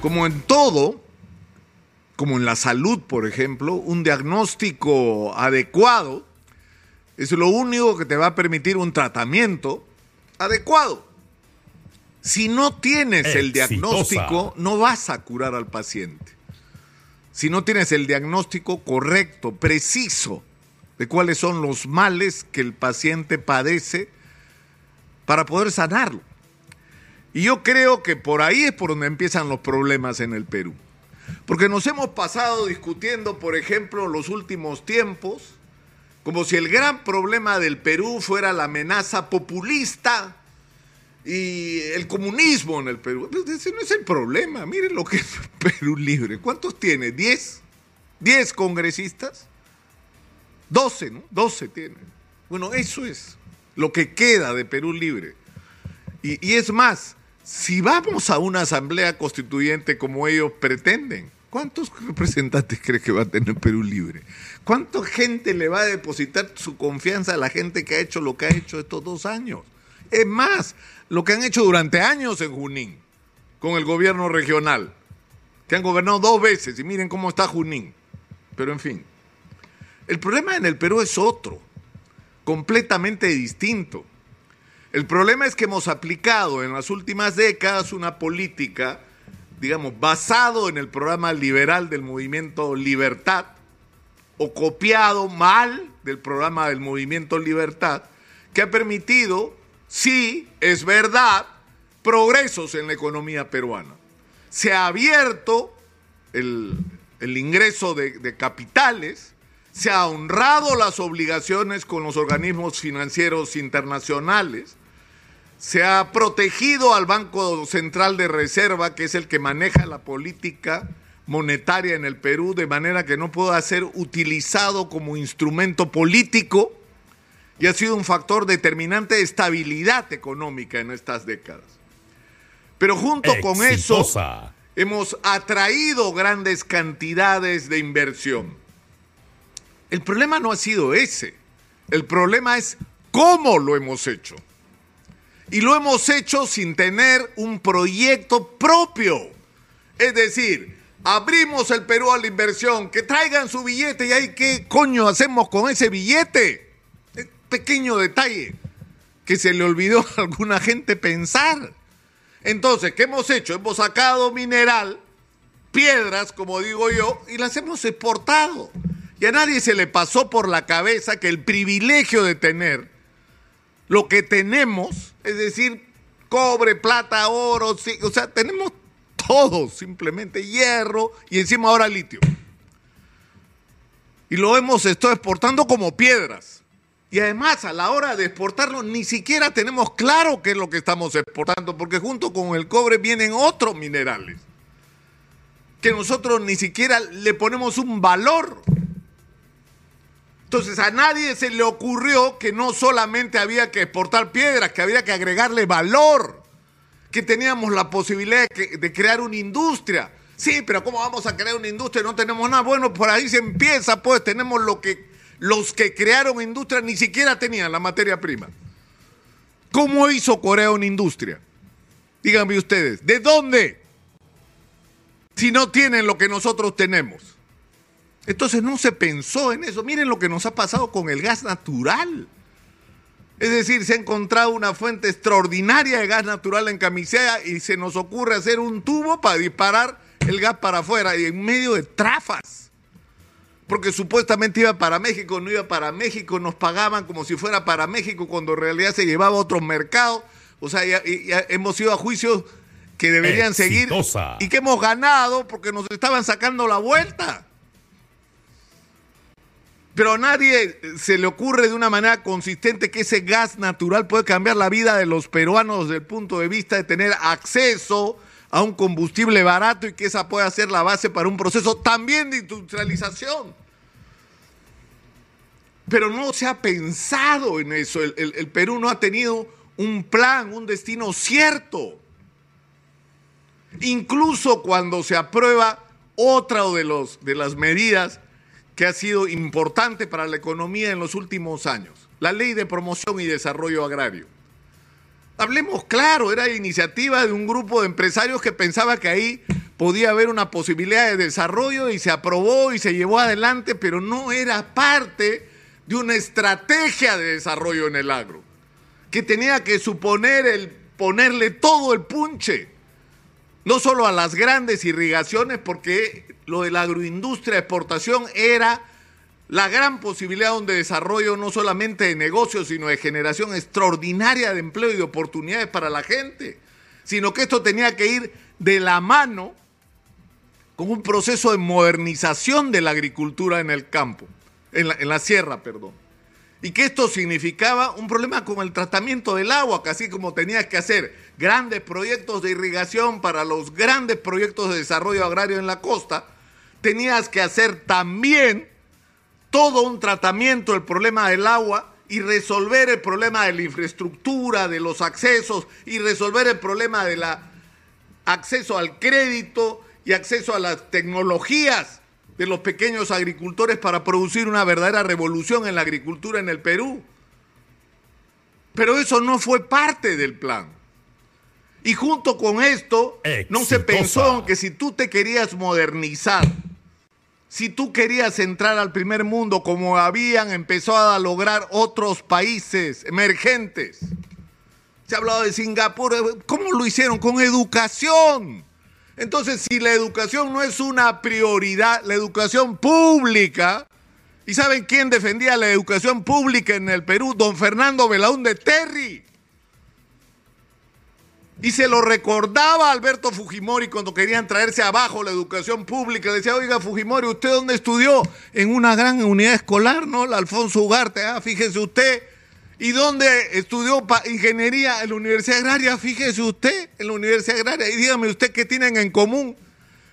Como en todo, como en la salud, por ejemplo, un diagnóstico adecuado es lo único que te va a permitir un tratamiento adecuado. Si no tienes el diagnóstico, no vas a curar al paciente. Si no tienes el diagnóstico correcto, preciso, de cuáles son los males que el paciente padece para poder sanarlo. Y yo creo que por ahí es por donde empiezan los problemas en el Perú. Porque nos hemos pasado discutiendo, por ejemplo, los últimos tiempos, como si el gran problema del Perú fuera la amenaza populista y el comunismo en el Perú. Ese no es el problema. Miren lo que es Perú Libre. ¿Cuántos tiene? ¿Diez? ¿Diez congresistas? Doce, ¿no? Doce tiene. Bueno, eso es lo que queda de Perú Libre. Y es más, si vamos a una asamblea constituyente como ellos pretenden, ¿cuántos representantes cree que va a tener Perú Libre? ¿Cuánta gente le va a depositar su confianza a la gente que ha hecho lo que ha hecho estos dos años? Es más, lo que han hecho durante años en Junín, con el gobierno regional, que han gobernado dos veces y miren cómo está Junín. Pero en fin, el problema en el Perú es otro, completamente distinto. El problema es que hemos aplicado en las últimas décadas una política, digamos, basado en el programa liberal del movimiento Libertad, o copiado mal del programa del movimiento Libertad, que ha permitido, sí, es verdad, progresos en la economía peruana. Se ha abierto el, ingreso de, de capitales, se ha honrado las obligaciones con los organismos financieros internacionales, se ha protegido al Banco Central de Reserva, que es el que maneja la política monetaria en el Perú, de manera que no pueda ser utilizado como instrumento político y ha sido un factor determinante de estabilidad económica en estas décadas. Pero junto con eso hemos atraído grandes cantidades de inversión. El problema no ha sido ese, el problema es cómo lo hemos hecho. Y lo hemos hecho sin tener un proyecto propio. Es decir, abrimos el Perú a la inversión, que traigan su billete y ahí qué coño hacemos con ese billete. pequeño detalle que se le olvidó a alguna gente pensar. Entonces, ¿qué hemos hecho? Hemos sacado mineral, piedras, como digo yo, y las hemos exportado. Y a nadie se le pasó por la cabeza que el privilegio de tener lo que tenemos, es decir, cobre, plata, oro, o sea, tenemos todo, simplemente hierro y encima ahora litio. Y lo hemos estado exportando como piedras. Y además, a la hora de exportarlo, ni siquiera tenemos claro qué es lo que estamos exportando, porque junto con el cobre vienen otros minerales, que nosotros ni siquiera le ponemos un valor. Entonces a nadie se le ocurrió que no solamente había que exportar piedras, que había que agregarle valor, que teníamos la posibilidad de, crear una industria. Sí, pero ¿cómo vamos a crear una industria? No tenemos nada. Bueno, por ahí se empieza, pues tenemos lo que los que crearon industria ni siquiera tenían la materia prima. ¿Cómo hizo Corea una industria? Díganme ustedes, ¿de dónde? Si no tienen lo que nosotros tenemos. Entonces no se pensó en eso. Miren lo que nos ha pasado con el gas natural. Es decir, se ha encontrado una fuente extraordinaria de gas natural en Camisea y se nos ocurre hacer un tubo para disparar el gas para afuera y en medio de trafas. Porque supuestamente iba para México, no iba para México, nos pagaban como si fuera para México cuando en realidad se llevaba a otros mercados. O sea, ya, hemos ido a juicios que deberían seguir y que hemos ganado porque nos estaban sacando la vuelta. Pero a nadie se le ocurre de una manera consistente que ese gas natural puede cambiar la vida de los peruanos desde el punto de vista de tener acceso a un combustible barato y que esa pueda ser la base para un proceso también de industrialización. Pero no se ha pensado en eso. El, Perú no ha tenido un plan, un destino cierto. Incluso cuando se aprueba otra de, los, de las medidas que ha sido importante para la economía en los últimos años, la ley de promoción y desarrollo agrario. Hablemos claro, era iniciativa de un grupo de empresarios que pensaba que ahí podía haber una posibilidad de desarrollo y se aprobó y se llevó adelante, pero no era parte de una estrategia de desarrollo en el agro, que tenía que suponer el ponerle todo el punche, no solo a las grandes irrigaciones, porque lo de la agroindustria exportación era la gran posibilidad de desarrollo no solamente de negocios, sino de generación extraordinaria de empleo y de oportunidades para la gente, sino que esto tenía que ir de la mano con un proceso de modernización de la agricultura en el campo, en la, en la sierra, perdón. Y que esto significaba un problema con el tratamiento del agua, que así como tenías que hacer grandes proyectos de irrigación para los grandes proyectos de desarrollo agrario en la costa, tenías que hacer también todo un tratamiento del problema del agua y resolver el problema de la infraestructura, de los accesos y resolver el problema del acceso al crédito y acceso a las tecnologías de los pequeños agricultores para producir una verdadera revolución en la agricultura en el Perú. Pero eso no fue parte del plan. Y junto con esto, no se pensó que si tú te querías modernizar, si tú querías entrar al primer mundo como habían empezado a lograr otros países emergentes, se ha hablado de Singapur, ¿cómo lo hicieron? Con educación. Entonces, si la educación no es una prioridad, la educación pública, ¿y saben quién defendía la educación pública en el Perú? Don Fernando Belaúnde Terry. Y se lo recordaba Alberto Fujimori cuando querían traerse abajo la educación pública. Decía, oiga, Fujimori, ¿usted dónde estudió? En una gran unidad escolar, ¿no? La Alfonso Ugarte, ah, fíjese usted. ¿Y dónde estudió ingeniería? En la Universidad Agraria, fíjese usted, en la Universidad Agraria. Y dígame usted qué tienen en común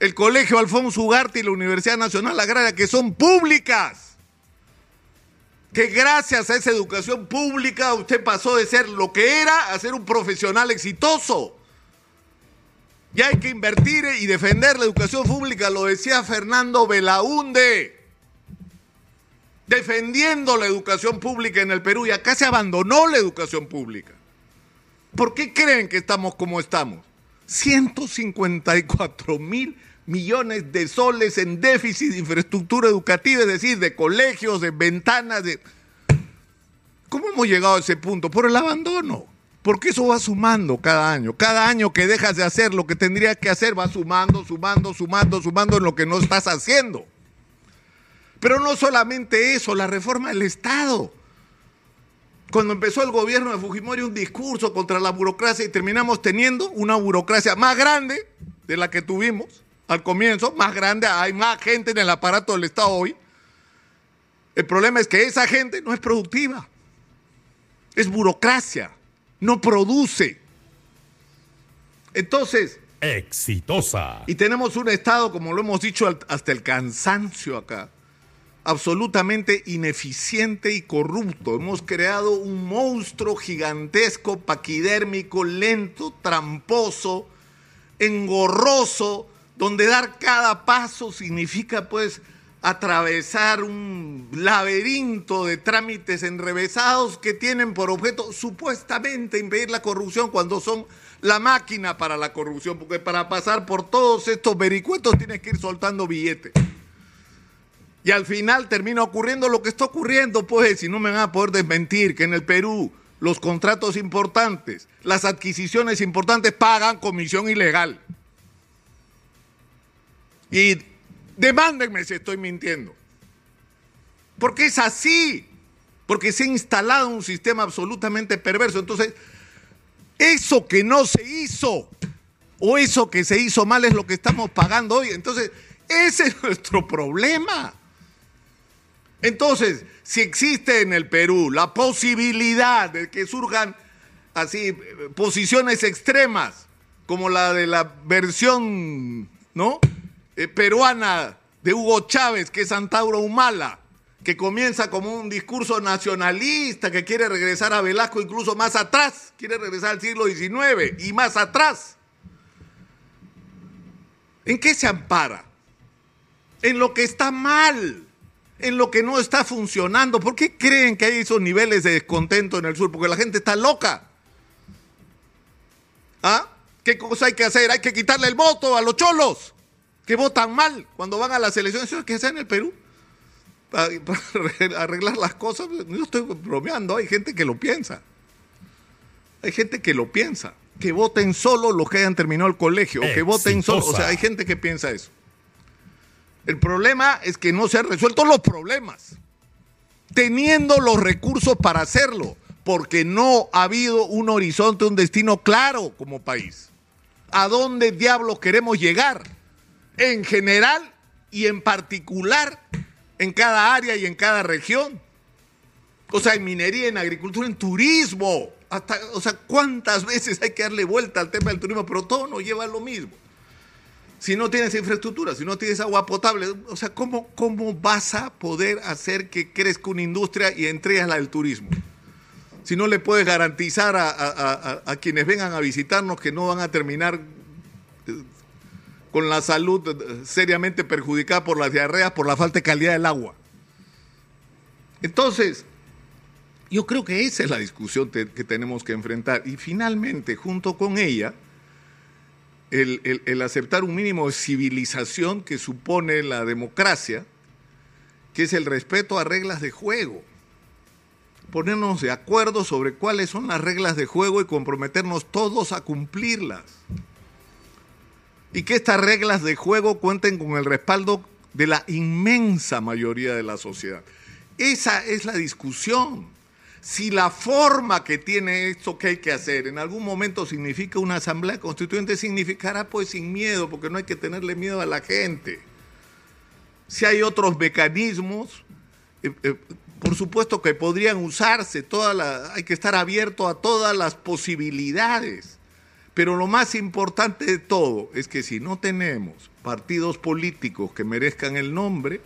el Colegio Alfonso Ugarte y la Universidad Nacional Agraria, que son públicas que gracias a esa educación pública usted pasó de ser lo que era a ser un profesional exitoso. Y hay que invertir y defender la educación pública, lo decía Fernando Belaunde, defendiendo la educación pública en el Perú y acá se abandonó la educación pública. ¿Por qué creen que estamos como estamos? 154 mil millones de soles en déficit de infraestructura educativa, es decir, de colegios, de ventanas, de... ¿Cómo hemos llegado a ese punto? Por el abandono. Porque eso va sumando cada año. Cada año que dejas de hacer lo que tendrías que hacer va sumando, sumando, sumando, sumando en lo que no estás haciendo. Pero no solamente eso, la reforma del Estado. Cuando empezó el gobierno de Fujimori un discurso contra la burocracia y terminamos teniendo una burocracia más grande de la que tuvimos, al comienzo, más grande, hay más gente en el aparato del Estado hoy. El problema es que esa gente no es productiva, es burocracia, no produce. Entonces... Exitosa. Y tenemos un Estado, como lo hemos dicho hasta el cansancio acá, absolutamente ineficiente y corrupto. Hemos creado un monstruo gigantesco, paquidérmico, lento, tramposo, engorroso, donde dar cada paso significa pues atravesar un laberinto de trámites enrevesados que tienen por objeto supuestamente impedir la corrupción cuando son la máquina para la corrupción, porque para pasar por todos estos vericuetos tienes que ir soltando billetes. Y al final termina ocurriendo lo que está ocurriendo, pues, si no me van a poder desmentir que en el Perú los contratos importantes, las adquisiciones importantes pagan comisión ilegal. Y demándenme si estoy mintiendo. Porque es así. Porque se ha instalado un sistema absolutamente perverso. Entonces, eso que no se hizo o eso que se hizo mal es lo que estamos pagando hoy. Entonces, ese es nuestro problema. Entonces, si existe en el Perú la posibilidad de que surjan así posiciones extremas, como la de la versión, ¿no? Eh, peruana de Hugo Chávez, que es Antauro Humala, que comienza como un discurso nacionalista, que quiere regresar a Velasco incluso más atrás, quiere regresar al siglo XIX y más atrás. ¿En qué se ampara? En lo que está mal, en lo que no está funcionando. ¿Por qué creen que hay esos niveles de descontento en el sur? Porque la gente está loca. ¿Ah? ¿Qué cosa hay que hacer? Hay que quitarle el voto a los cholos que votan mal cuando van a las elecciones. ¿Eso es que en el Perú? Para, para arreglar las cosas. No estoy bromeando, hay gente que lo piensa. Hay gente que lo piensa. Que voten solo los que hayan terminado el colegio. O que voten solo. O sea, hay gente que piensa eso. El problema es que no se han resuelto los problemas. Teniendo los recursos para hacerlo. Porque no ha habido un horizonte, un destino claro como país. ¿A dónde diablos queremos llegar? En general y en particular en cada área y en cada región. O sea, en minería, en agricultura, en turismo. Hasta, o sea, ¿cuántas veces hay que darle vuelta al tema del turismo? Pero todo nos lleva lo mismo. Si no tienes infraestructura, si no tienes agua potable, o sea, ¿cómo, cómo vas a poder hacer que crezca una industria y entregas la del turismo? Si no le puedes garantizar a, a, quienes vengan a visitarnos que no van a terminar eh, con la salud eh, seriamente perjudicada por las diarreas, por la falta de calidad del agua. Entonces, yo creo que esa es la discusión que tenemos que enfrentar. Y finalmente, junto con ella, el, el, aceptar un mínimo de civilización que supone la democracia, que es el respeto a reglas de juego. Ponernos de acuerdo sobre cuáles son las reglas de juego y comprometernos todos a cumplirlas. Y que estas reglas de juego cuenten con el respaldo de la inmensa mayoría de la sociedad. Esa es la discusión si la forma que tiene esto que hay que hacer en algún momento significa una asamblea constituyente, significará pues sin miedo, porque no hay que tenerle miedo a la gente. Si hay otros mecanismos, eh, eh, por supuesto que podrían usarse, toda hay que estar abierto a todas las posibilidades. Pero lo más importante de todo es que si no tenemos partidos políticos que merezcan el nombre,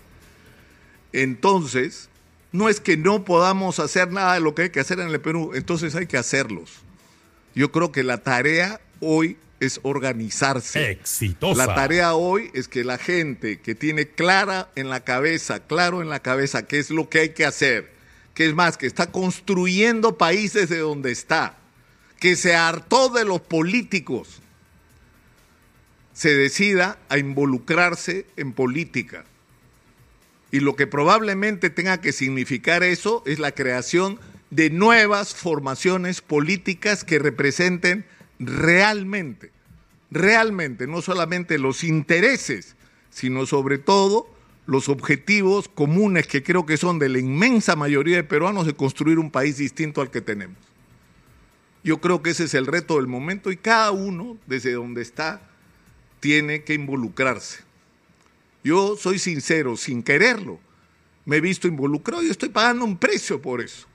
entonces no es que no podamos hacer nada de lo que hay que hacer en el Perú, entonces hay que hacerlos. Yo creo que la tarea hoy es organizarse. Exitosa. La tarea hoy es que la gente que tiene clara en la cabeza, claro en la cabeza qué es lo que hay que hacer, que es más, que está construyendo países de donde está, que se hartó de los políticos, se decida a involucrarse en política y lo que probablemente tenga que significar eso es la creación de nuevas formaciones políticas que representen realmente, realmente, no solamente los intereses, sino sobre todo los objetivos comunes que creo que son de la inmensa mayoría de peruanos de construir un país distinto al que tenemos. Yo creo que ese es el reto del momento y cada uno, desde donde está, tiene que involucrarse. Yo soy sincero, sin quererlo, me he visto involucrado y estoy pagando un precio por eso,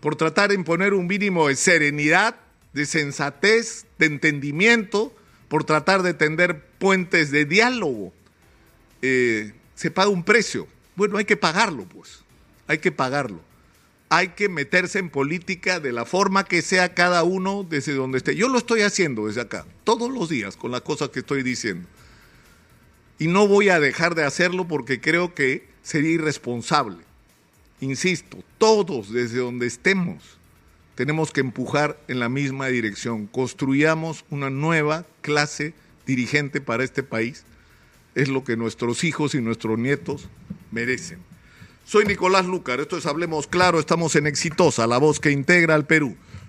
por tratar de imponer un mínimo de serenidad, de sensatez, de entendimiento, por tratar de tender puentes de diálogo. Eh, se paga un precio. Bueno, hay que pagarlo, pues, hay que pagarlo. Hay que meterse en política de la forma que sea cada uno desde donde esté. Yo lo estoy haciendo desde acá, todos los días, con las cosas que estoy diciendo y no voy a dejar de hacerlo porque creo que sería irresponsable. Insisto, todos desde donde estemos tenemos que empujar en la misma dirección. Construyamos una nueva clase dirigente para este país. Es lo que nuestros hijos y nuestros nietos merecen. Soy Nicolás Lucar, esto es Hablemos Claro, estamos en Exitosa, la voz que integra al Perú.